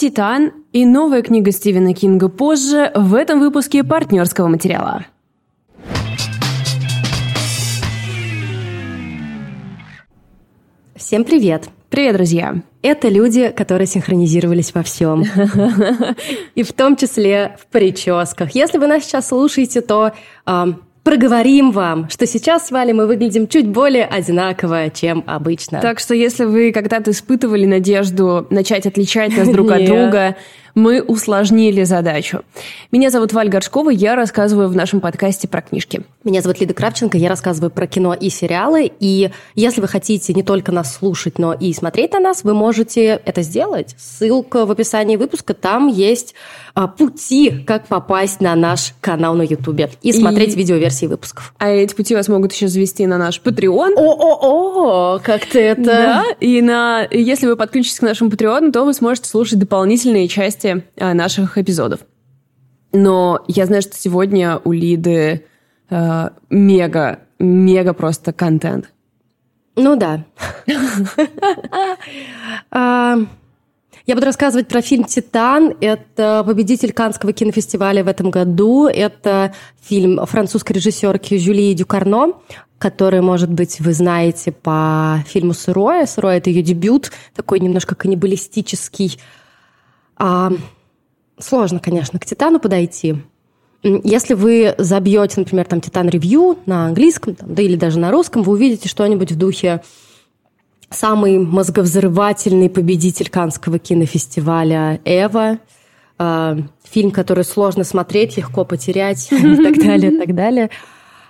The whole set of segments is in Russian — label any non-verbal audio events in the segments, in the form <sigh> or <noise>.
«Титан» и новая книга Стивена Кинга позже в этом выпуске партнерского материала. Всем привет! Привет, друзья! Это люди, которые синхронизировались во всем. <laughs> И в том числе в прическах. Если вы нас сейчас слушаете, то проговорим вам, что сейчас с Валей мы выглядим чуть более одинаково, чем обычно. Так что если вы когда-то испытывали надежду начать отличать нас друг от <laughs> друга, мы усложнили задачу. Меня зовут Валь Горшкова, я рассказываю в нашем подкасте про книжки. Меня зовут Лида Кравченко, я рассказываю про кино и сериалы. И если вы хотите не только нас слушать, но и смотреть на нас, вы можете это сделать. Ссылка в описании выпуска, там есть а, пути, как попасть на наш канал на Ютубе и смотреть и... видеоверсии выпусков. А эти пути вас могут еще завести на наш Patreon. О-о-о, как ты это... Да, и на... если вы подключитесь к нашему Patreon, то вы сможете слушать дополнительные части а, наших эпизодов. Но я знаю, что сегодня у Лиды э, мега, мега просто контент. Ну да. А, я буду рассказывать про фильм «Титан». Это победитель Канского кинофестиваля в этом году. Это фильм французской режиссерки Жюлии Дюкарно, который, может быть, вы знаете по фильму «Сырое». «Сырое» — это ее дебют, такой немножко каннибалистический. А, сложно, конечно, к «Титану» подойти. Если вы забьете, например, там «Титан Ревью» на английском, там, да или даже на русском, вы увидите что-нибудь в духе самый мозговзрывательный победитель Канского кинофестиваля «Эва», э, фильм, который сложно смотреть, легко потерять <laughs> и так далее, и так далее.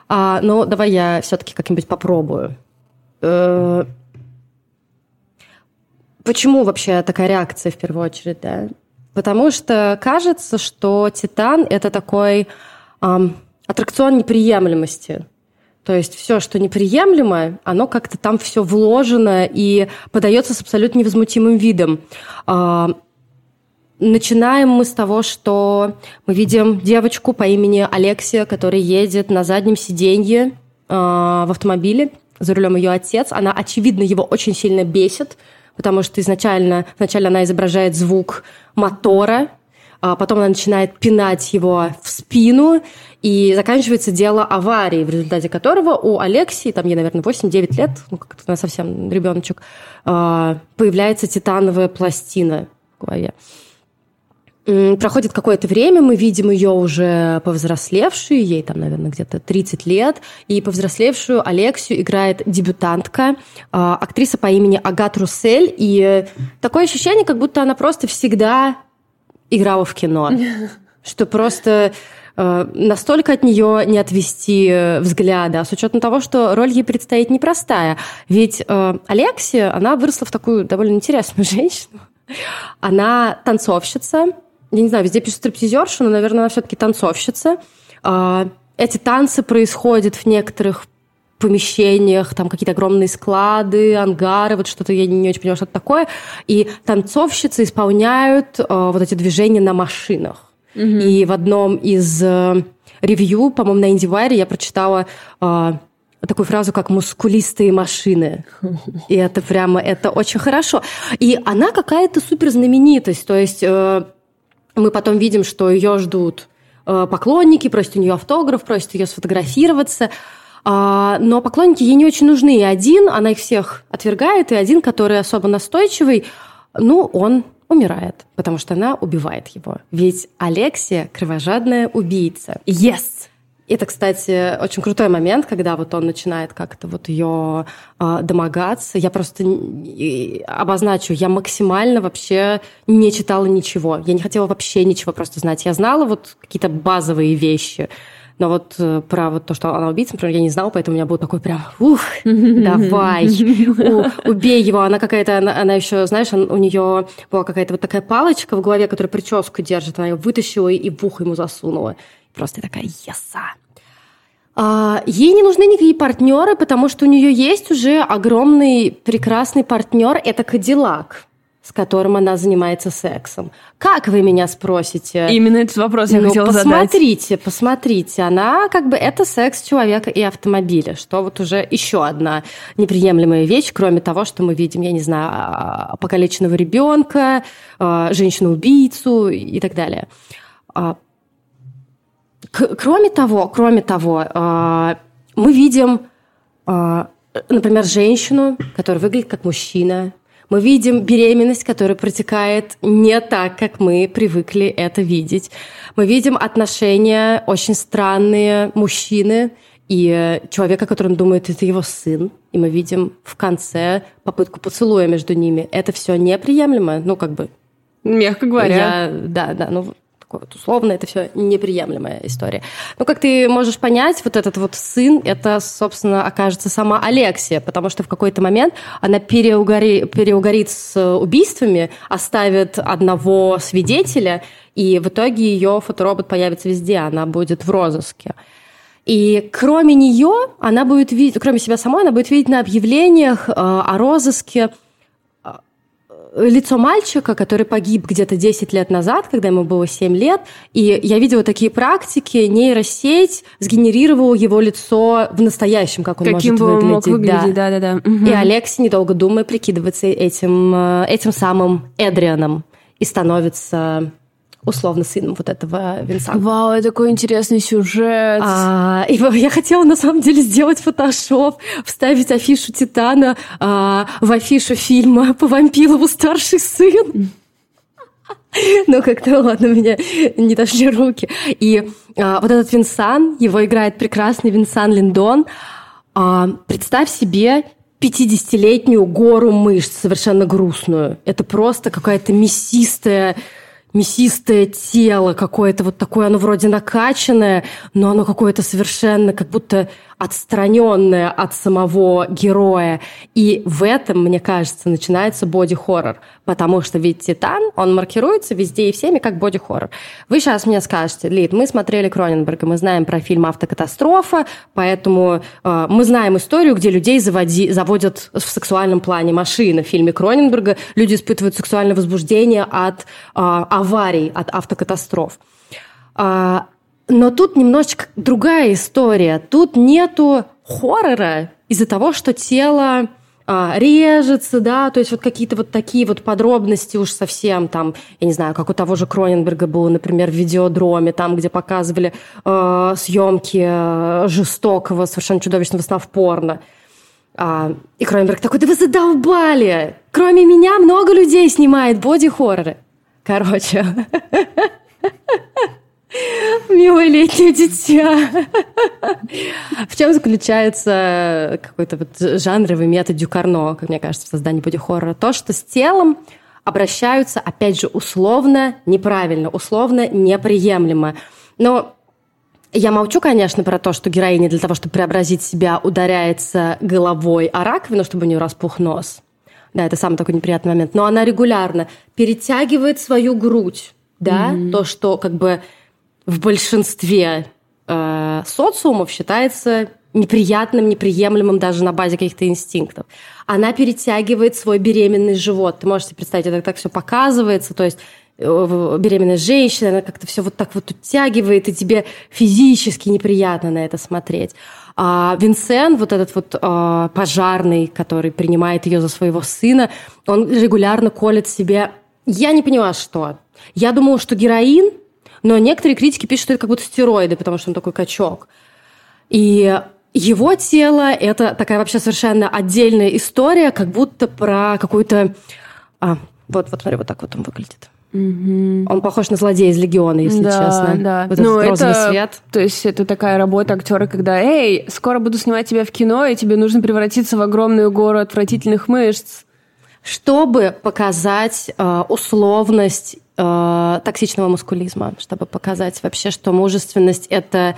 А, но давай я все-таки как-нибудь попробую. Э, почему вообще такая реакция в первую очередь, да? Потому что кажется, что «Титан» — это такой эм, аттракцион неприемлемости. То есть все, что неприемлемо, оно как-то там все вложено и подается с абсолютно невозмутимым видом. А, начинаем мы с того, что мы видим девочку по имени Алексия, которая едет на заднем сиденье а, в автомобиле. За рулем ее отец. Она, очевидно, его очень сильно бесит, потому что изначально, вначале она изображает звук мотора, а потом она начинает пинать его в спину, и заканчивается дело аварии, в результате которого у Алексии, там ей, наверное, 8-9 лет, ну, как-то она совсем ребеночек, а, появляется титановая пластина в голове. Проходит какое-то время, мы видим ее уже повзрослевшую, ей там, наверное, где-то 30 лет, и повзрослевшую Алексию играет дебютантка, а, актриса по имени Агат Руссель, и такое ощущение, как будто она просто всегда играла в кино, <laughs> что просто э, настолько от нее не отвести э, взгляда, с учетом того, что роль ей предстоит непростая. Ведь э, Алексия, она выросла в такую довольно интересную <laughs> женщину. Она танцовщица. Я не знаю, везде пишут стриптизерша, но, наверное, она все-таки танцовщица. Э, эти танцы происходят в некоторых помещениях, там какие-то огромные склады, ангары, вот что-то я не очень понимаю, что это такое. И танцовщицы исполняют э, вот эти движения на машинах. Mm-hmm. И в одном из э, ревью, по-моему, на IndieWire я прочитала э, такую фразу, как «мускулистые машины». И это прямо, это очень хорошо. И она какая-то супер знаменитость. То есть э, мы потом видим, что ее ждут э, поклонники, просят у нее автограф, просят ее сфотографироваться. А, но поклонники ей не очень нужны. И один, она их всех отвергает, и один, который особо настойчивый, ну, он умирает, потому что она убивает его. Ведь Алексия – кровожадная убийца. Yes! Это, кстати, очень крутой момент, когда вот он начинает как-то вот ее э, домогаться. Я просто обозначу, я максимально вообще не читала ничего. Я не хотела вообще ничего просто знать. Я знала вот какие-то базовые вещи – но вот э, про вот то, что она убийца, например, я не знала, поэтому у меня был такой прям, ух, <laughs> давай, убей его. Она какая-то, она, она еще, знаешь, у нее была какая-то вот такая палочка в голове, которая прическу держит. Она ее вытащила и в ухо ему засунула. Просто такая, еса. А, ей не нужны никакие партнеры, потому что у нее есть уже огромный прекрасный партнер. Это Кадиллак с которым она занимается сексом. Как вы меня спросите? Именно этот вопрос я ну, хотела посмотрите, задать. Посмотрите, она как бы это секс человека и автомобиля, что вот уже еще одна неприемлемая вещь, кроме того, что мы видим, я не знаю, а, покалеченного ребенка, а, женщину-убийцу и так далее. А, кроме того, кроме того, мы видим, например, женщину, которая выглядит как мужчина, мы видим беременность, которая протекает не так, как мы привыкли это видеть. Мы видим отношения очень странные мужчины и человека, который думает, это его сын. И мы видим в конце попытку поцелуя между ними. Это все неприемлемо. Ну, как бы... Мягко говоря. Я, да, да. Ну, такое вот условно, это все неприемлемая история. Но как ты можешь понять, вот этот вот сын, это, собственно, окажется сама Алексия, потому что в какой-то момент она переугори, переугорит с убийствами, оставит одного свидетеля, и в итоге ее фоторобот появится везде, она будет в розыске. И кроме нее, она будет видеть, кроме себя самой, она будет видеть на объявлениях э, о розыске лицо мальчика, который погиб где-то 10 лет назад, когда ему было 7 лет, и я видела такие практики, нейросеть сгенерировала его лицо в настоящем, как он Каким может выглядеть. Мог выглядеть да. Да, да, да. Угу. И Алекси, недолго думая, прикидывается этим, э, этим самым Эдрианом и становится условно сыном вот этого Винсана. Вау, это такой интересный сюжет. А, и я хотела на самом деле сделать фотошоп, вставить афишу Титана а, в афишу фильма по Вампилову старший сын. Ну, как-то, ладно, меня не дошли руки. И а, вот этот Винсан, его играет прекрасный Винсан Линдон. А, представь себе 50-летнюю гору мышц, совершенно грустную. Это просто какая-то мясистая мясистое тело какое-то вот такое, оно вроде накачанное, но оно какое-то совершенно как будто отстраненное от самого героя. И в этом, мне кажется, начинается боди-хоррор. Потому что ведь «Титан», он маркируется везде и всеми как боди-хоррор. Вы сейчас мне скажете, Лид, мы смотрели Кроненберга, мы знаем про фильм «Автокатастрофа», поэтому э, мы знаем историю, где людей заводи, заводят в сексуальном плане машины. В фильме Кроненберга люди испытывают сексуальное возбуждение от э, аварий, от автокатастроф. А, но тут немножечко другая история. Тут нету хоррора из-за того, что тело а, режется, да, то есть вот какие-то вот такие вот подробности уж совсем там, я не знаю, как у того же Кроненберга было, например, в видеодроме, там, где показывали э, съемки э, жестокого, совершенно чудовищного сна в порно. А, и Кроненберг такой, да вы задолбали! Кроме меня много людей снимает боди-хорроры. Короче. <laughs> Милое летнее дитя. В чем заключается какой-то вот жанровый метод Дюкарно, как мне кажется, в создании боди-хоррора? То, что с телом обращаются, опять же, условно неправильно, условно неприемлемо. Но я молчу, конечно, про то, что героиня для того, чтобы преобразить себя, ударяется головой о раковину, чтобы у нее распух нос. Да, это самый такой неприятный момент. Но она регулярно перетягивает свою грудь, да, mm-hmm. то, что как бы в большинстве э, социумов считается неприятным, неприемлемым даже на базе каких-то инстинктов. Она перетягивает свой беременный живот. Ты можешь себе представить, это так все показывается, то есть э, беременная женщина, она как-то все вот так вот утягивает, и тебе физически неприятно на это смотреть. А Винсен, вот этот вот а, пожарный, который принимает ее за своего сына, он регулярно колет себе... Я не поняла, что. Я думала, что героин, но некоторые критики пишут, что это как будто стероиды, потому что он такой качок. И его тело – это такая вообще совершенно отдельная история, как будто про какую-то... А, вот, вот смотри, вот так вот он выглядит. Угу. Он похож на злодея из Легиона, если да, честно. Да, вот ну, розовый это, свет. То есть это такая работа актера, когда, эй, скоро буду снимать тебя в кино, и тебе нужно превратиться в огромную гору отвратительных мышц. Чтобы показать э, условность э, токсичного мускулизма, чтобы показать вообще, что мужественность это,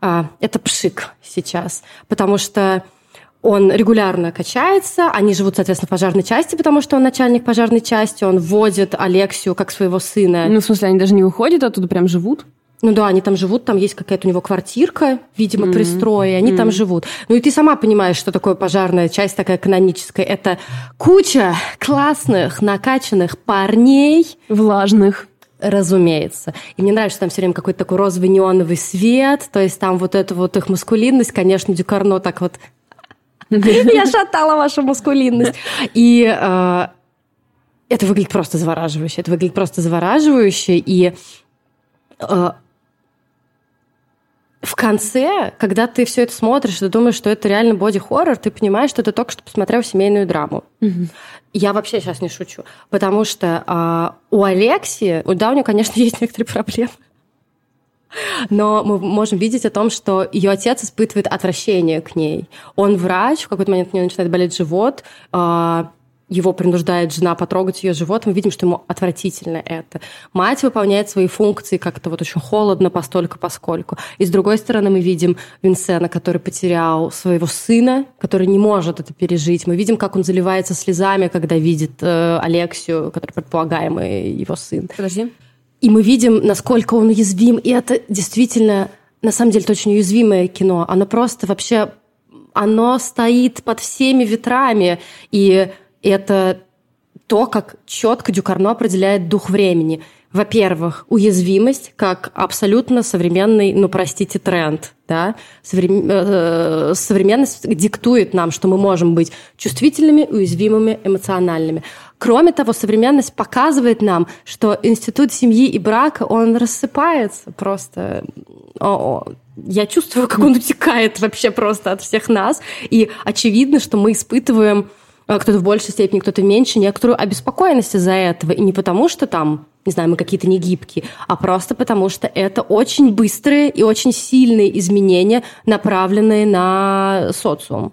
э, это пшик сейчас. Потому что он регулярно качается, они живут, соответственно, в пожарной части, потому что он начальник пожарной части, он вводит Алексию как своего сына. Ну, в смысле, они даже не уходят оттуда, прям живут? Ну да, они там живут, там есть какая-то у него квартирка, видимо, mm-hmm. пристрой, и они mm-hmm. там живут. Ну и ты сама понимаешь, что такое пожарная часть такая каноническая. Это куча классных, накачанных парней. Влажных. Разумеется. И мне нравится, что там все время какой-то такой розовый неоновый свет, то есть там вот эта вот их маскулинность, конечно, Дюкарно так вот... <laughs> Я шатала вашу маскулинность. И э, это выглядит просто завораживающе. Это выглядит просто завораживающе. И э, в конце, когда ты все это смотришь, ты думаешь, что это реально боди-хоррор, ты понимаешь, что ты только что посмотрел семейную драму. Угу. Я вообще сейчас не шучу, потому что а, у Алексии, да, у нее, конечно, <laughs> есть некоторые проблемы, но мы можем видеть о том, что ее отец испытывает отвращение к ней. Он врач, в какой-то момент у нее начинает болеть живот, а, его принуждает жена потрогать ее живот, мы видим, что ему отвратительно это. Мать выполняет свои функции как-то вот очень холодно, постолько, поскольку. И с другой стороны мы видим Винсена, который потерял своего сына, который не может это пережить. Мы видим, как он заливается слезами, когда видит э, Алексию, который предполагаемый его сын. Подожди. И мы видим, насколько он уязвим. И это действительно, на самом деле, это очень уязвимое кино. Оно просто вообще оно стоит под всеми ветрами. И это то, как четко Дюкарно определяет дух времени. Во-первых, уязвимость как абсолютно современный, ну, простите, тренд. Да? Э, современность диктует нам, что мы можем быть чувствительными, уязвимыми, эмоциональными. Кроме того, современность показывает нам, что институт семьи и брака, он рассыпается просто. Я чувствую, как он утекает вообще просто от всех нас. И очевидно, что мы испытываем кто-то в большей степени, кто-то меньше, некоторую обеспокоенность из-за этого. И не потому, что там, не знаю, мы какие-то негибкие, а просто потому, что это очень быстрые и очень сильные изменения, направленные на социум.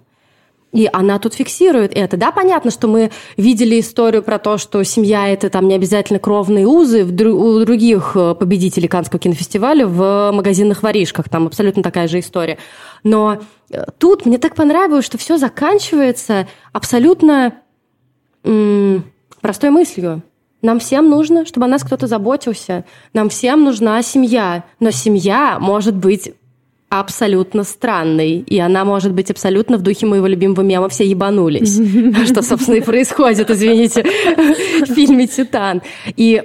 И она тут фиксирует это. Да, понятно, что мы видели историю про то, что семья – это там не обязательно кровные узы у других э, победителей Каннского кинофестиваля в магазинных воришках. Там абсолютно такая же история. Но э, тут мне так понравилось, что все заканчивается абсолютно м- простой мыслью. Нам всем нужно, чтобы о нас кто-то заботился. Нам всем нужна семья. Но семья может быть абсолютно странной. И она может быть абсолютно в духе моего любимого мема «Все ебанулись». <laughs> Что, собственно, и происходит, извините, в фильме «Титан». И,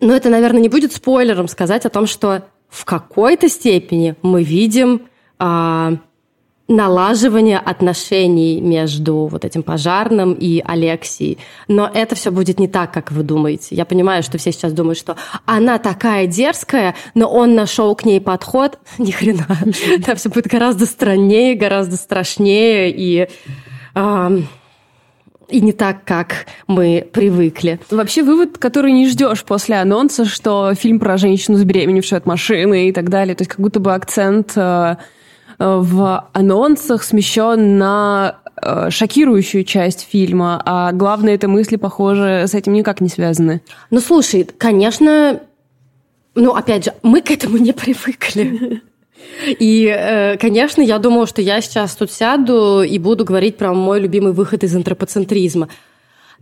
ну, это, наверное, не будет спойлером сказать о том, что в какой-то степени мы видим а, налаживание отношений между вот этим пожарным и Алексией. Но это все будет не так, как вы думаете. Я понимаю, что все сейчас думают, что она такая дерзкая, но он нашел к ней подход. <laughs> Ни хрена. <laughs> Там все будет гораздо страннее, гораздо страшнее и... и не так, как мы привыкли. Вообще вывод, который не ждешь после анонса, что фильм про женщину забеременевшую от машины и так далее. То есть как будто бы акцент э, в анонсах смещен на э, шокирующую часть фильма, а главное, это мысли, похоже, с этим никак не связаны. Ну, слушай, конечно, ну, опять же, мы к этому не привыкли. <laughs> И, э, конечно, я думала, что я сейчас тут сяду и буду говорить про мой любимый выход из антропоцентризма.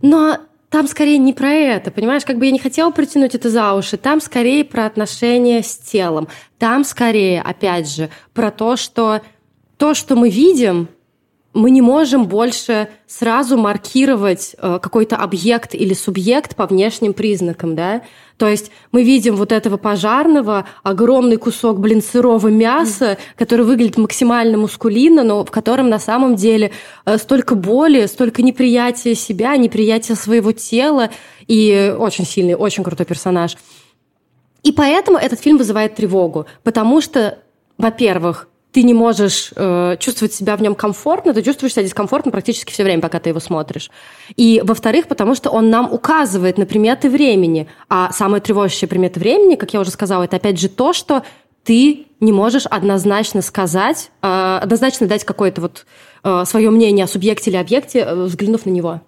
Но там скорее не про это, понимаешь, как бы я не хотела притянуть это за уши, там скорее про отношения с телом, там скорее, опять же, про то, что то, что мы видим, мы не можем больше сразу маркировать э, какой-то объект или субъект по внешним признакам, да? То есть мы видим вот этого пожарного, огромный кусок, блин, сырого мяса, который выглядит максимально мускулинно, но в котором на самом деле э, столько боли, столько неприятия себя, неприятия своего тела, и очень сильный, очень крутой персонаж. И поэтому этот фильм вызывает тревогу, потому что, во-первых, ты не можешь э, чувствовать себя в нем комфортно, ты чувствуешь себя дискомфортно практически все время, пока ты его смотришь. И, во-вторых, потому что он нам указывает на приметы времени. А самые тревожащие приметы времени, как я уже сказала, это опять же то, что ты не можешь однозначно сказать, э, однозначно дать какое-то вот э, свое мнение о субъекте или объекте, э, взглянув на него.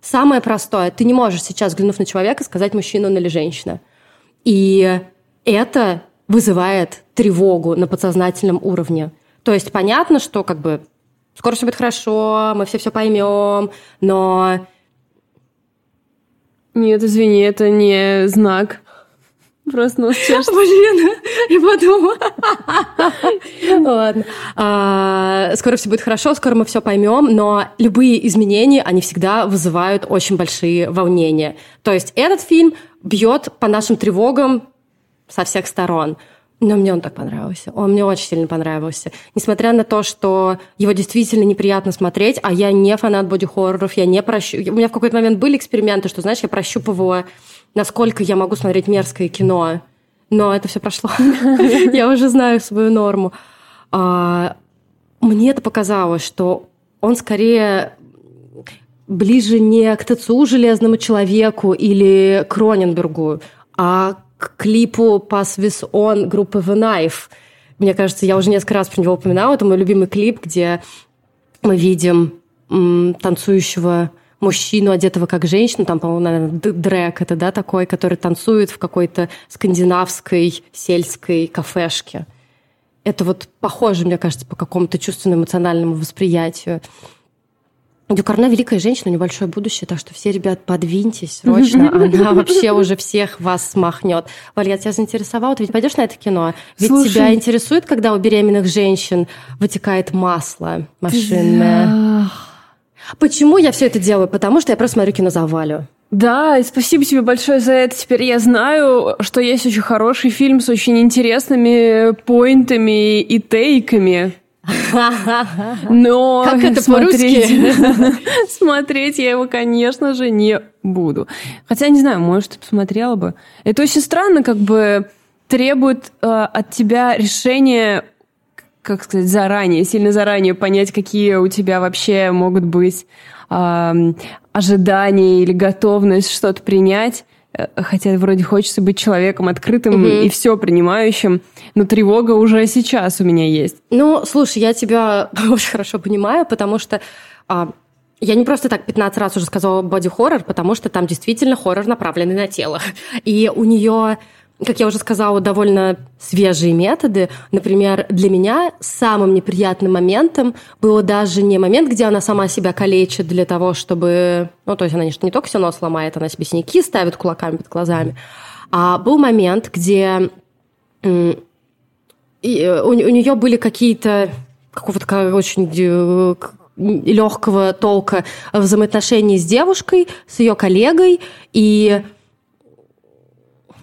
Самое простое, ты не можешь сейчас, взглянув на человека, сказать, мужчина он или женщина. И это вызывает тревогу на подсознательном уровне. То есть понятно, что как бы скоро все будет хорошо, мы все все поймем, но... Нет, извини, это не знак. Просто чешется. <laughs> Блин, я подумала. Ладно. А, скоро все будет хорошо, скоро мы все поймем, но любые изменения, они всегда вызывают очень большие волнения. То есть этот фильм бьет по нашим тревогам со всех сторон. Но мне он так понравился. Он мне очень сильно понравился. Несмотря на то, что его действительно неприятно смотреть, а я не фанат боди-хорроров, я не прощу... У меня в какой-то момент были эксперименты, что, знаешь, я прощупывала, насколько я могу смотреть мерзкое кино. Но это все прошло. <laughs> Я уже знаю свою норму. А, мне это показалось, что он скорее ближе не к ТЦУ «Железному человеку» или к Роненбергу, а к клипу «Pass With On» группы The Knife. Мне кажется, я уже несколько раз про него упоминала. Это мой любимый клип, где мы видим м, танцующего мужчину, одетого как женщину, там, по-моему, наверное, дрэк это, да, такой, который танцует в какой-то скандинавской сельской кафешке. Это вот похоже, мне кажется, по какому-то чувственно-эмоциональному восприятию. Дюкарна великая женщина, небольшое будущее, так что все, ребят, подвиньтесь срочно. <laughs> Она вообще уже всех вас смахнет. Валя, я тебя заинтересовала, ты ведь пойдешь на это кино? Ведь Слушай, тебя интересует, когда у беременных женщин вытекает масло машинное? Почему я все это делаю? Потому что я просто смотрю кино за Валю. Да, и спасибо тебе большое за это. Теперь я знаю, что есть очень хороший фильм с очень интересными поинтами и тейками. Но <laughs> как это смотреть, <laughs> смотреть я его, конечно же, не буду. Хотя, не знаю, может, посмотрела бы. Это очень странно, как бы требует э, от тебя решения, как сказать, заранее, сильно заранее понять, какие у тебя вообще могут быть э, ожидания или готовность что-то принять. Э, хотя вроде хочется быть человеком открытым угу. и все принимающим, но тревога уже сейчас у меня есть. Ну, слушай, я тебя <laughs> очень хорошо понимаю, потому что а, я не просто так 15 раз уже сказала боди-хоррор, потому что там действительно хоррор направленный на тело. <laughs> И у нее как я уже сказала, довольно свежие методы. Например, для меня самым неприятным моментом было даже не момент, где она сама себя калечит для того, чтобы... Ну, то есть она не только все нос ломает, она себе синяки ставит кулаками под глазами. А был момент, где и у, у нее были какие-то какого-то очень э, легкого толка взаимоотношения с девушкой, с ее коллегой, и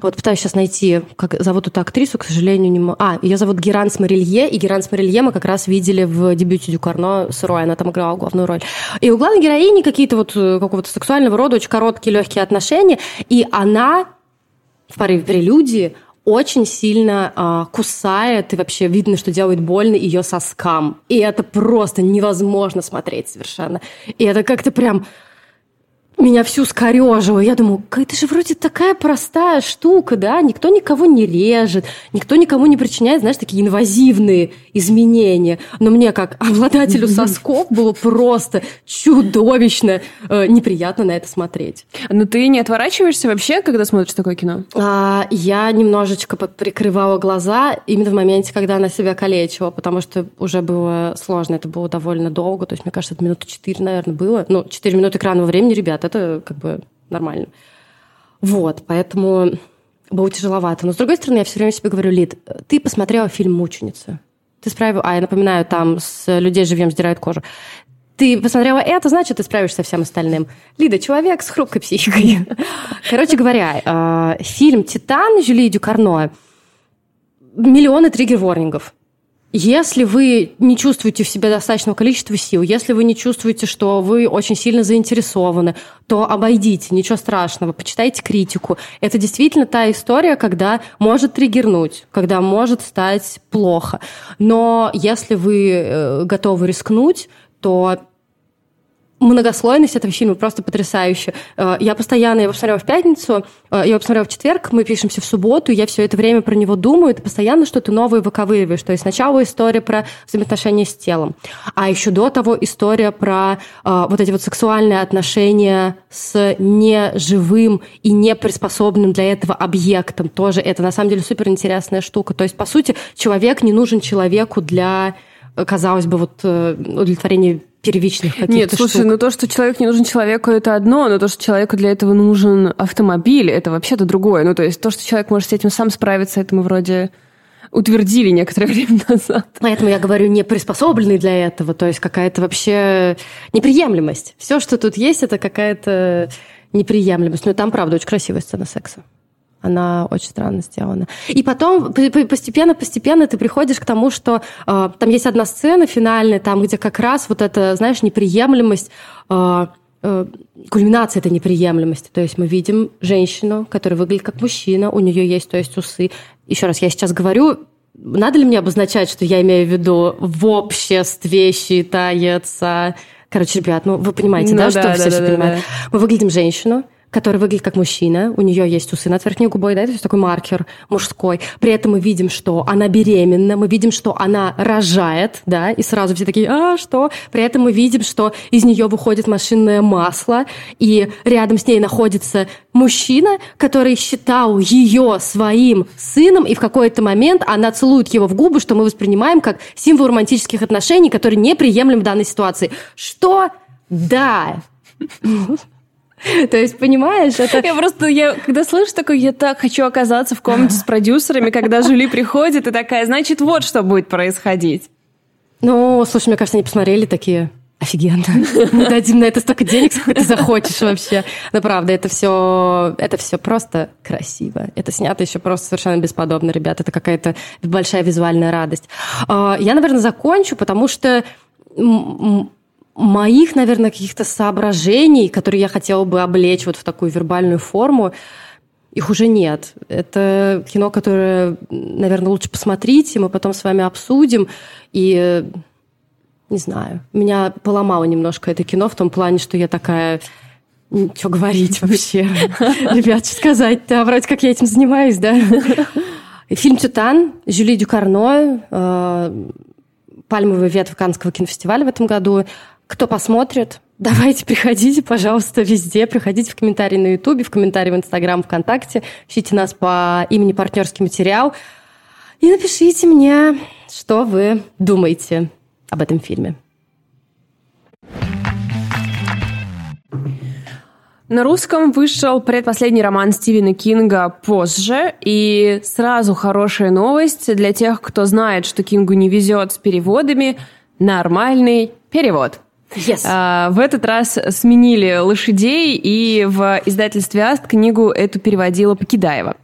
вот пытаюсь сейчас найти, как зовут эту актрису, к сожалению, не могу. А, ее зовут Геранс Марилье, и Геранс Марилье мы как раз видели в дебюте Дюкарно сырой, она там играла главную роль. И у главной героини какие-то вот э, какого-то сексуального рода очень короткие, легкие отношения, и она в паре прелюдии очень сильно а, кусает, и вообще видно, что делает больно ее соскам. И это просто невозможно смотреть совершенно. И это как-то прям меня всю скорежило. Я думаю, это же вроде такая простая штука, да? Никто никого не режет, никто никому не причиняет, знаешь, такие инвазивные изменения. Но мне, как обладателю сосков, было просто чудовищно э, неприятно на это смотреть. Но ты не отворачиваешься вообще, когда смотришь такое кино? А, я немножечко прикрывала глаза именно в моменте, когда она себя калечила, потому что уже было сложно, это было довольно долго. То есть, мне кажется, это минуты четыре, наверное, было. Ну, четыре минуты экранного времени, ребята, это как бы нормально. Вот, поэтому было тяжеловато. Но, с другой стороны, я все время себе говорю, Лид, ты посмотрела фильм «Мученица». Ты справил... А, я напоминаю, там с людей живьем сдирают кожу. Ты посмотрела это, значит, ты справишься со всем остальным. Лида, человек с хрупкой психикой. Короче говоря, э, фильм «Титан» Жюли Дюкарно миллионы триггер-ворнингов. Если вы не чувствуете в себе достаточного количества сил, если вы не чувствуете, что вы очень сильно заинтересованы, то обойдите, ничего страшного, почитайте критику. Это действительно та история, когда может триггернуть, когда может стать плохо. Но если вы э, готовы рискнуть, то многослойность этого фильма просто потрясающая. Э, я постоянно его посмотрела в пятницу, э, я его посмотрела в четверг, мы пишемся в субботу, я все это время про него думаю, ты постоянно что-то новое выковыриваешь. То есть сначала история про взаимоотношения с телом, а еще до того история про э, вот эти вот сексуальные отношения с неживым и не приспособленным для этого объектом. Тоже это на самом деле супер интересная штука. То есть, по сути, человек не нужен человеку для казалось бы, вот удовлетворения первичных каких-то Нет, слушай, штук. ну то, что человек не нужен человеку, это одно, но то, что человеку для этого нужен автомобиль, это вообще-то другое. Ну, то есть то, что человек может с этим сам справиться, это мы вроде утвердили некоторое <laughs> время назад. Поэтому я говорю, не приспособленный для этого, то есть какая-то вообще неприемлемость. Все, что тут есть, это какая-то неприемлемость. Но там, правда, очень красивая сцена секса. Она очень странно сделана. И потом постепенно-постепенно ты приходишь к тому, что э, там есть одна сцена финальная, там, где как раз вот эта, знаешь, неприемлемость, э, э, кульминация этой неприемлемости. То есть мы видим женщину, которая выглядит как мужчина, у нее есть, то есть усы. Еще раз, я сейчас говорю, надо ли мне обозначать, что я имею в виду в обществе считается... Короче, ребят, ну вы понимаете, ну, да, да, что да, все, да, все да, понимают? Да. Мы выглядим женщину, который выглядит как мужчина, у нее есть усы над верхней губой, да, то есть такой маркер мужской. При этом мы видим, что она беременна, мы видим, что она рожает, да, и сразу все такие, а, что? При этом мы видим, что из нее выходит машинное масло, и рядом с ней находится мужчина, который считал ее своим сыном, и в какой-то момент она целует его в губы, что мы воспринимаем как символ романтических отношений, который неприемлем в данной ситуации. Что? Да. <laughs> То есть, понимаешь, это... Я просто, я, когда слышу такое, я так хочу оказаться в комнате с продюсерами, когда Жюли приходит и такая, значит, вот что будет происходить. Ну, слушай, мне кажется, они посмотрели такие, офигенно. Мы дадим на это столько денег, сколько ты захочешь вообще. Но правда, это все, это все просто красиво. Это снято еще просто совершенно бесподобно, ребята. Это какая-то большая визуальная радость. А, я, наверное, закончу, потому что моих, наверное, каких-то соображений, которые я хотела бы облечь вот в такую вербальную форму, их уже нет. Это кино, которое, наверное, лучше посмотреть, и мы потом с вами обсудим. И не знаю, меня поломало немножко это кино в том плане, что я такая что говорить вообще? <laughs> Ребят, что сказать-то? Вроде как я этим занимаюсь, да? <laughs> Фильм «Тютан», Жюли Дюкарно, э, «Пальмовый ветвь Каннского кинофестиваля» в этом году. Кто посмотрит, <laughs> давайте приходите, пожалуйста, везде. Приходите в комментарии на Ютубе, в комментарии в Инстаграм, ВКонтакте. Ищите нас по имени «Партнерский материал». И напишите мне, что вы думаете об этом фильме. На русском вышел предпоследний роман Стивена Кинга позже, и сразу хорошая новость для тех, кто знает, что Кингу не везет с переводами. Нормальный перевод. Yes. А, в этот раз сменили лошадей, и в издательстве Аст книгу эту переводила Покидаева.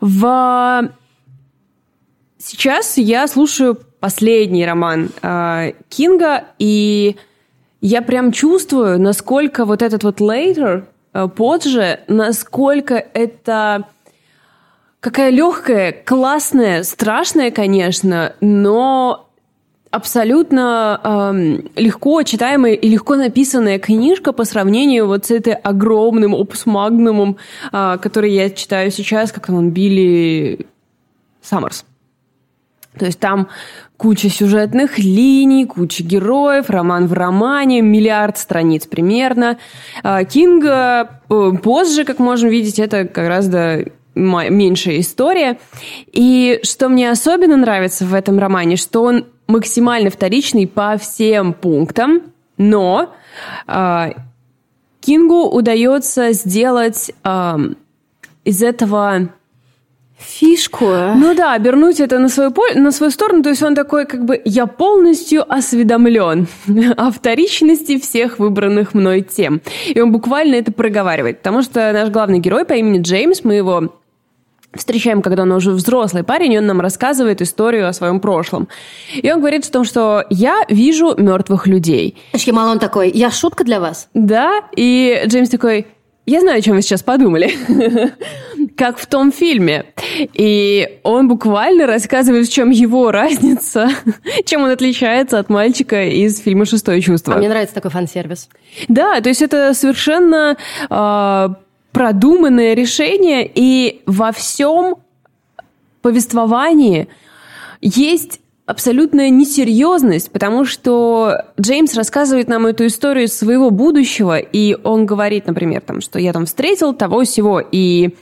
В... Сейчас я слушаю последний роман э, Кинга, и я прям чувствую, насколько вот этот вот later, э, позже, насколько это какая легкая, классная, страшная, конечно, но абсолютно эм, легко читаемая и легко написанная книжка по сравнению вот с этой огромным опус магнумом, э, который я читаю сейчас, как он Билли Саммерс. То есть там куча сюжетных линий, куча героев, роман в романе, миллиард страниц примерно. А Кинга э, позже, как можем видеть, это гораздо меньшая история. И что мне особенно нравится в этом романе, что он максимально вторичный по всем пунктам, но э, Кингу удается сделать э, из этого фишку. Ну да, обернуть это на свою, на свою сторону. То есть он такой, как бы, я полностью осведомлен <laughs> о вторичности всех выбранных мной тем. И он буквально это проговаривает. Потому что наш главный герой по имени Джеймс, мы его встречаем, когда он уже взрослый парень, и он нам рассказывает историю о своем прошлом. И он говорит о том, что я вижу мертвых людей. Шкимал он такой, я шутка для вас? Да, и Джеймс такой, я знаю, о чем вы сейчас подумали. <laughs> как в том фильме. И он буквально рассказывает, в чем его <laughs> разница, чем он отличается от мальчика из фильма «Шестое чувство». А мне нравится такой фан-сервис. Да, то есть это совершенно э, продуманное решение, и во всем повествовании есть абсолютная несерьезность, потому что Джеймс рассказывает нам эту историю своего будущего, и он говорит, например, там, что я там встретил того всего, и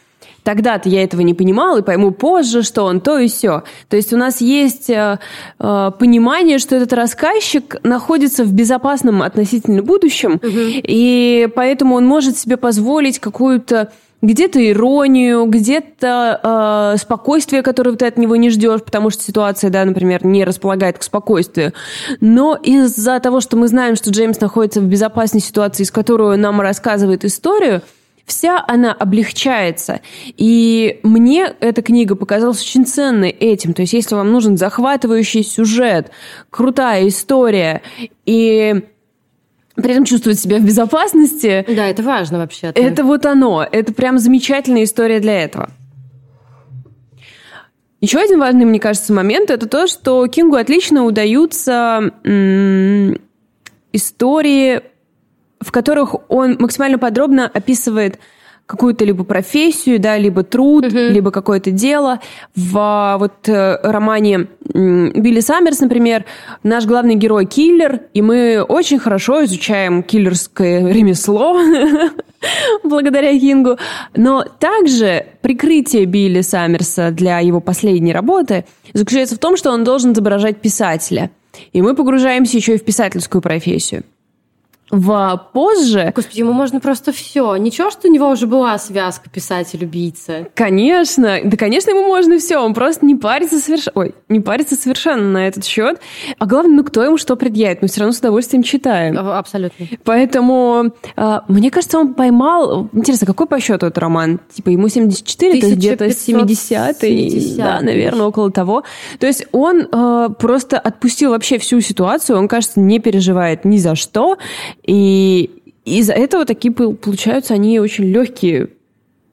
тогда-то я этого не понимал и пойму позже, что он то и все. То есть у нас есть э, э, понимание, что этот рассказчик находится в безопасном относительно будущем, угу. и поэтому он может себе позволить какую-то где-то иронию, где-то э, спокойствие, которое ты от него не ждешь, потому что ситуация, да, например, не располагает к спокойствию. Но из-за того, что мы знаем, что Джеймс находится в безопасной ситуации, из которой он нам рассказывает историю, вся она облегчается. И мне эта книга показалась очень ценной этим. То есть, если вам нужен захватывающий сюжет, крутая история и при этом чувствовать себя в безопасности. Да, это важно вообще. -то. Это вот оно. Это прям замечательная история для этого. Еще один важный, мне кажется, момент это то, что Кингу отлично удаются истории в которых он максимально подробно описывает какую-то либо профессию, да, либо труд, uh-huh. либо какое-то дело. В вот э, романе Билли Саммерс, например, наш главный герой киллер, и мы очень хорошо изучаем киллерское ремесло <laughs> благодаря Кингу. Но также прикрытие Билли Саммерса для его последней работы заключается в том, что он должен изображать писателя. И мы погружаемся еще и в писательскую профессию в позже... Господи, ему можно просто все. Ничего, что у него уже была связка писатель-убийца. Конечно. Да, конечно, ему можно все. Он просто не парится совершенно... Ой, не парится совершенно на этот счет. А главное, ну кто ему что предъявит? Мы все равно с удовольствием читаем. Абсолютно. Поэтому, э, мне кажется, он поймал... Интересно, какой по счету этот роман? Типа ему 74, то есть где-то 70-й. Да, наверное, около того. То есть он э, просто отпустил вообще всю ситуацию. Он, кажется, не переживает ни за что и из-за этого такие получаются они очень легкие.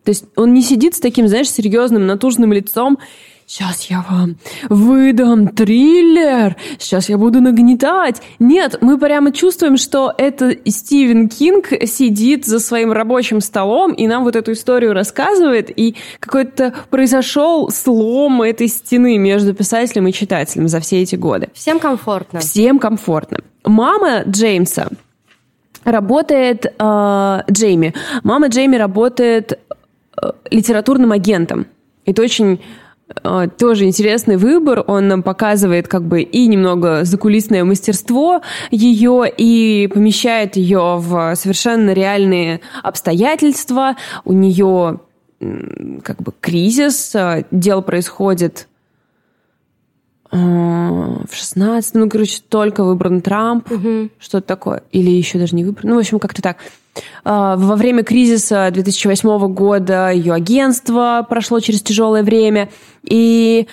То есть он не сидит с таким, знаешь, серьезным, натужным лицом. Сейчас я вам выдам триллер, сейчас я буду нагнетать. Нет, мы прямо чувствуем, что это Стивен Кинг сидит за своим рабочим столом и нам вот эту историю рассказывает, и какой-то произошел слом этой стены между писателем и читателем за все эти годы. Всем комфортно. Всем комфортно. Мама Джеймса работает э, Джейми. Мама Джейми работает э, литературным агентом. Это очень э, тоже интересный выбор. Он нам показывает как бы и немного закулисное мастерство ее, и помещает ее в совершенно реальные обстоятельства. У нее как бы кризис, э, дело происходит в 16 ну, короче, только выбран Трамп, угу. что-то такое. Или еще даже не выбран. Ну, в общем, как-то так. А, во время кризиса 2008 года ее агентство прошло через тяжелое время. И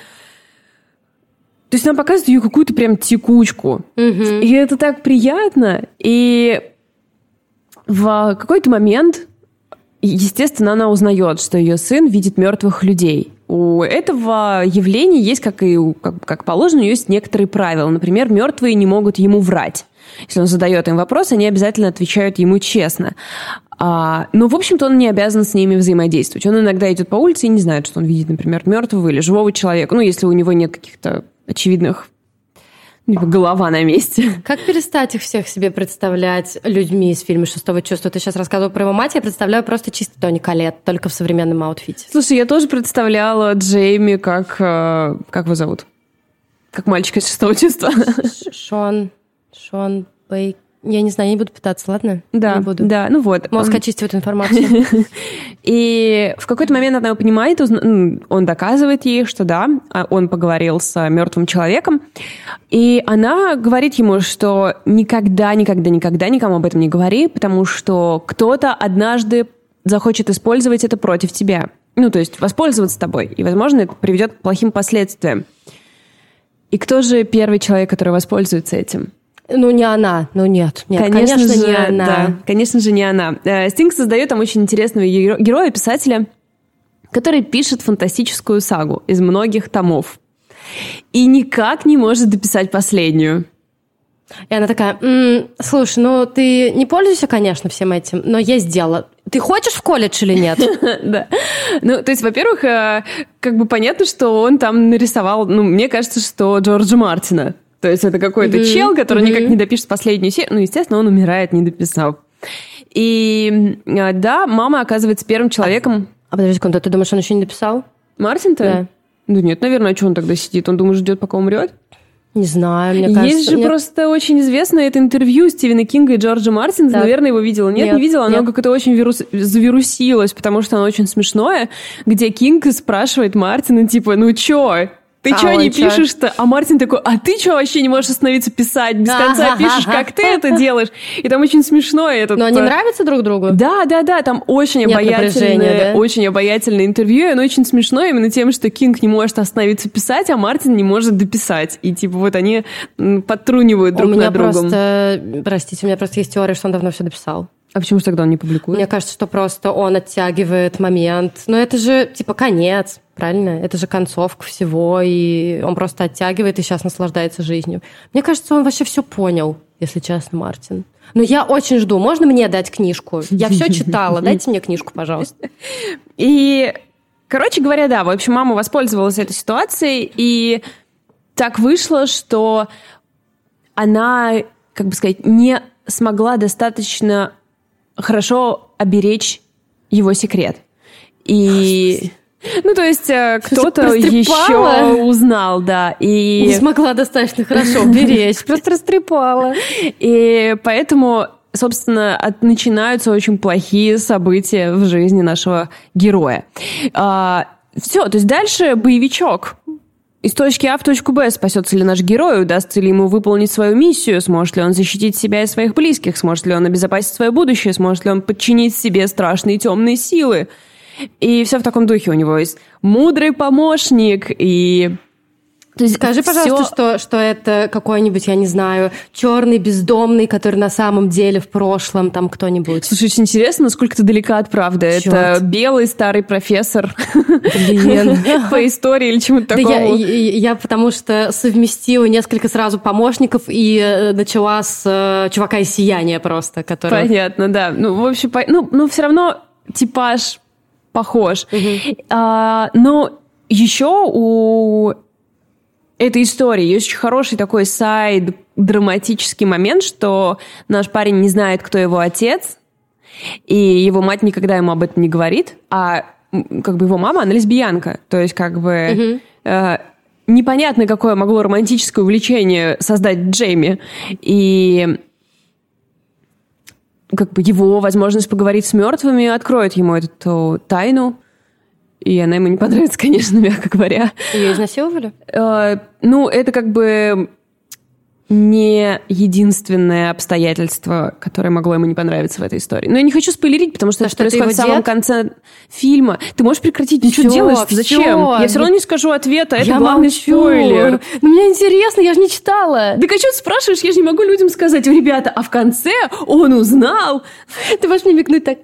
то есть нам показывают ее какую-то прям текучку. Угу. И это так приятно. И в какой-то момент, естественно, она узнает, что ее сын видит мертвых людей. У этого явления есть, как и как, как положено, есть некоторые правила. Например, мертвые не могут ему врать. Если он задает им вопрос, они обязательно отвечают ему честно. А, но, в общем-то, он не обязан с ними взаимодействовать. Он иногда идет по улице и не знает, что он видит, например, мертвого или живого человека. Ну, если у него нет каких-то очевидных голова на месте. Как перестать их всех себе представлять людьми из фильма «Шестого чувства»? Ты сейчас рассказывал про его мать, я представляю просто чисто Тони Калет, только в современном аутфите. Слушай, я тоже представляла Джейми как... Э, как его зовут? Как мальчика из «Шестого чувства». Шон... Шон Бейк... Я не знаю, я не буду пытаться, ладно? Да, не буду. да, ну вот. Мозг очистит информацию. <laughs> И в какой-то момент она понимает, он доказывает ей, что да, а он поговорил с мертвым человеком, и она говорит ему, что никогда, никогда, никогда никому об этом не говори, потому что кто-то однажды захочет использовать это против тебя. Ну, то есть воспользоваться тобой. И, возможно, это приведет к плохим последствиям. И кто же первый человек, который воспользуется этим? Ну, не она. Ну, нет. нет конечно, конечно же, не она. Да, конечно же, не она. Э, Стинг создает там очень интересного героя, писателя, который пишет фантастическую сагу из многих томов. И никак не может дописать последнюю. И она такая, м-м, слушай, ну ты не пользуешься, конечно, всем этим, но есть дело. Ты хочешь в колледж или нет? <laughs> Да. Ну, то есть, во-первых, э, как бы понятно, что он там нарисовал, ну, мне кажется, что Джорджа Мартина. То есть это какой-то mm-hmm. чел, который mm-hmm. никак не допишет последнюю серию. Ну, естественно, он умирает, не дописав. И а, да, мама оказывается первым человеком. А подожди секунду, ты думаешь, он еще не написал? Мартин-то? Да. Да нет, наверное, а что он тогда сидит? Он, думаешь, ждет, пока умрет? Не знаю, мне кажется... Есть же мне- просто очень известное это интервью Стивена Кинга и Джорджа Мартина. Наверное, его видела. Нет, Нет, не видела. Оно нет. как-то очень вирус... завирусилось, потому что оно очень смешное, где Кинг спрашивает Мартина, типа, ну чё? Ты А чё не чё? пишешь-то? А Мартин такой, а ты чё вообще не можешь остановиться писать? Без конца пишешь, как ты это делаешь? И там очень смешно это. Но они нравятся друг другу? Да, да, да, там очень Нет обаятельное, да? очень обаятельное интервью, и оно очень смешно именно тем, что Кинг не может остановиться писать, а Мартин не может дописать. И типа вот они подтрунивают друг у меня над другом. просто... Простите, у меня просто есть теория, что он давно все дописал. А почему же тогда он не публикует? Мне кажется, что просто он оттягивает момент. Но это же, типа, конец, правильно? Это же концовка всего, и он просто оттягивает и сейчас наслаждается жизнью. Мне кажется, он вообще все понял, если честно, Мартин. Но я очень жду. Можно мне дать книжку? Я все читала. <laughs> Дайте мне книжку, пожалуйста. И, короче говоря, да, в общем, мама воспользовалась этой ситуацией, и так вышло, что она, как бы сказать, не смогла достаточно хорошо оберечь его секрет. И... Ну, то есть э, кто-то еще узнал, да. И... Не смогла достаточно хорошо <laughs> уберечь. Просто растрепала. И поэтому, собственно, от- начинаются очень плохие события в жизни нашего героя. все, то есть дальше боевичок. Из точки А в точку Б спасется ли наш герой, удастся ли ему выполнить свою миссию, сможет ли он защитить себя и своих близких, сможет ли он обезопасить свое будущее, сможет ли он подчинить себе страшные темные силы. И все в таком духе у него есть мудрый помощник и... То есть Скажи, пожалуйста, всё- что, что это какой-нибудь, я не знаю, черный бездомный, который на самом деле в прошлом там кто-нибудь. Слушай, очень интересно, насколько ты далека от правды. Чёрт. Это белый старый профессор Блин. <laughs> по истории или чему-то Да я, такому. я, я потому что совместила несколько сразу помощников и э, начала с э, чувака из сияния просто, который... Понятно, да. Ну, в общем, по- ну, ну все равно типаж похож. А, но еще у этой истории есть очень хороший такой сайд, драматический момент, что наш парень не знает, кто его отец, и его мать никогда ему об этом не говорит, а как бы его мама, она лесбиянка, то есть как бы э, непонятно, какое могло романтическое увлечение создать Джейми, и как бы его возможность поговорить с мертвыми откроет ему эту тайну, и она ему не понравится, <laughs> конечно, мягко говоря. Ее изнасиловали? Э, ну, это как бы не единственное обстоятельство, которое могло ему не понравиться в этой истории. Но я не хочу спойлерить, потому что это что, это происходит в самом дед? конце фильма. Ты можешь прекратить? Что Всё, делаешь? всё. Зачем? Я все равно не скажу ответа. Это я главный молчу. спойлер. Ну, мне интересно, я же не читала. Да а что ты спрашиваешь? Я же не могу людям сказать, ребята, а в конце он узнал. Ты можешь мне мигнуть так?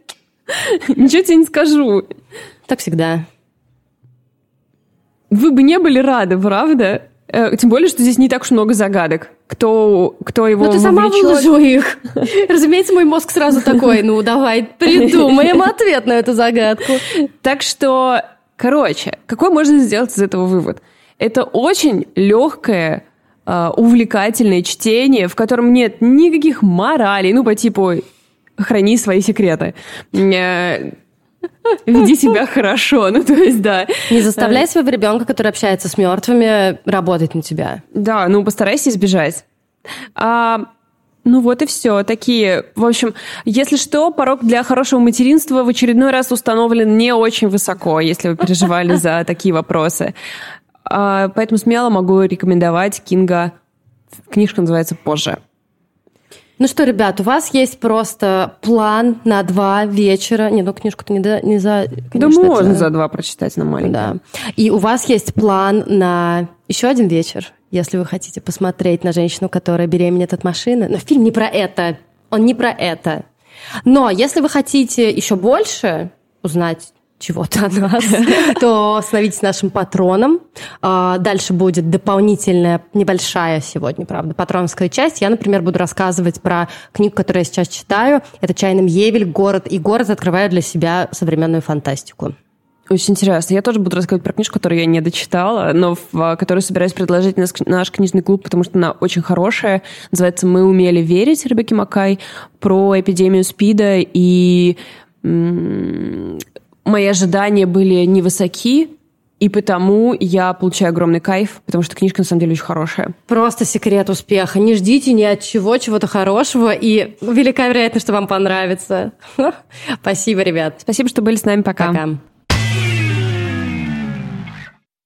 Ничего тебе не скажу. Так всегда. Вы бы не были рады, правда? Э, Тем более, что здесь не так уж много загадок. Кто, кто его Ну, ты сама вовлечет. выложила их. <laughs> Разумеется, мой мозг сразу такой, ну, давай придумаем ответ на эту загадку. Так что, короче, какой можно сделать из этого вывод? Это очень легкое, э, увлекательное чтение, в котором нет никаких моралей, ну, по типу «храни свои секреты». Веди себя хорошо, ну, то есть, да. Не заставляй своего ребенка, который общается с мертвыми, работать на тебя. Да, ну, постарайся избежать. А, ну вот и все. Такие, в общем, если что, порог для хорошего материнства в очередной раз установлен не очень высоко, если вы переживали за <laughs> такие вопросы. А, поэтому смело могу рекомендовать Кинга. Книжка называется «Позже». Ну что, ребят, у вас есть просто план на два вечера. Не, ну книжку-то не, за- не за... Да конечно, это- можно за два прочитать на маленьком. Да. И у вас есть план на еще один вечер, если вы хотите посмотреть на женщину, которая беременеет от машины. Но фильм не про это. Он не про это. Но если вы хотите еще больше узнать чего-то от нас, <laughs> то становитесь нашим патроном. А, Дальше будет дополнительная, небольшая сегодня, правда, патронская часть. Я, например, буду рассказывать про книгу, которую я сейчас читаю. Это «Чайным Евель. Город и город» открываю для себя современную фантастику. Очень интересно. Я тоже буду рассказывать про книжку, которую я не дочитала, но в а, которую собираюсь предложить наш, наш книжный клуб, потому что она очень хорошая. Называется «Мы умели верить» Ребекки Макай про эпидемию СПИДа и мои ожидания были невысоки, и потому я получаю огромный кайф, потому что книжка на самом деле очень хорошая. Просто секрет успеха. Не ждите ни от чего чего-то хорошего, и велика вероятность, что вам понравится. <laughs> Спасибо, ребят. Спасибо, что были с нами. Пока. Пока.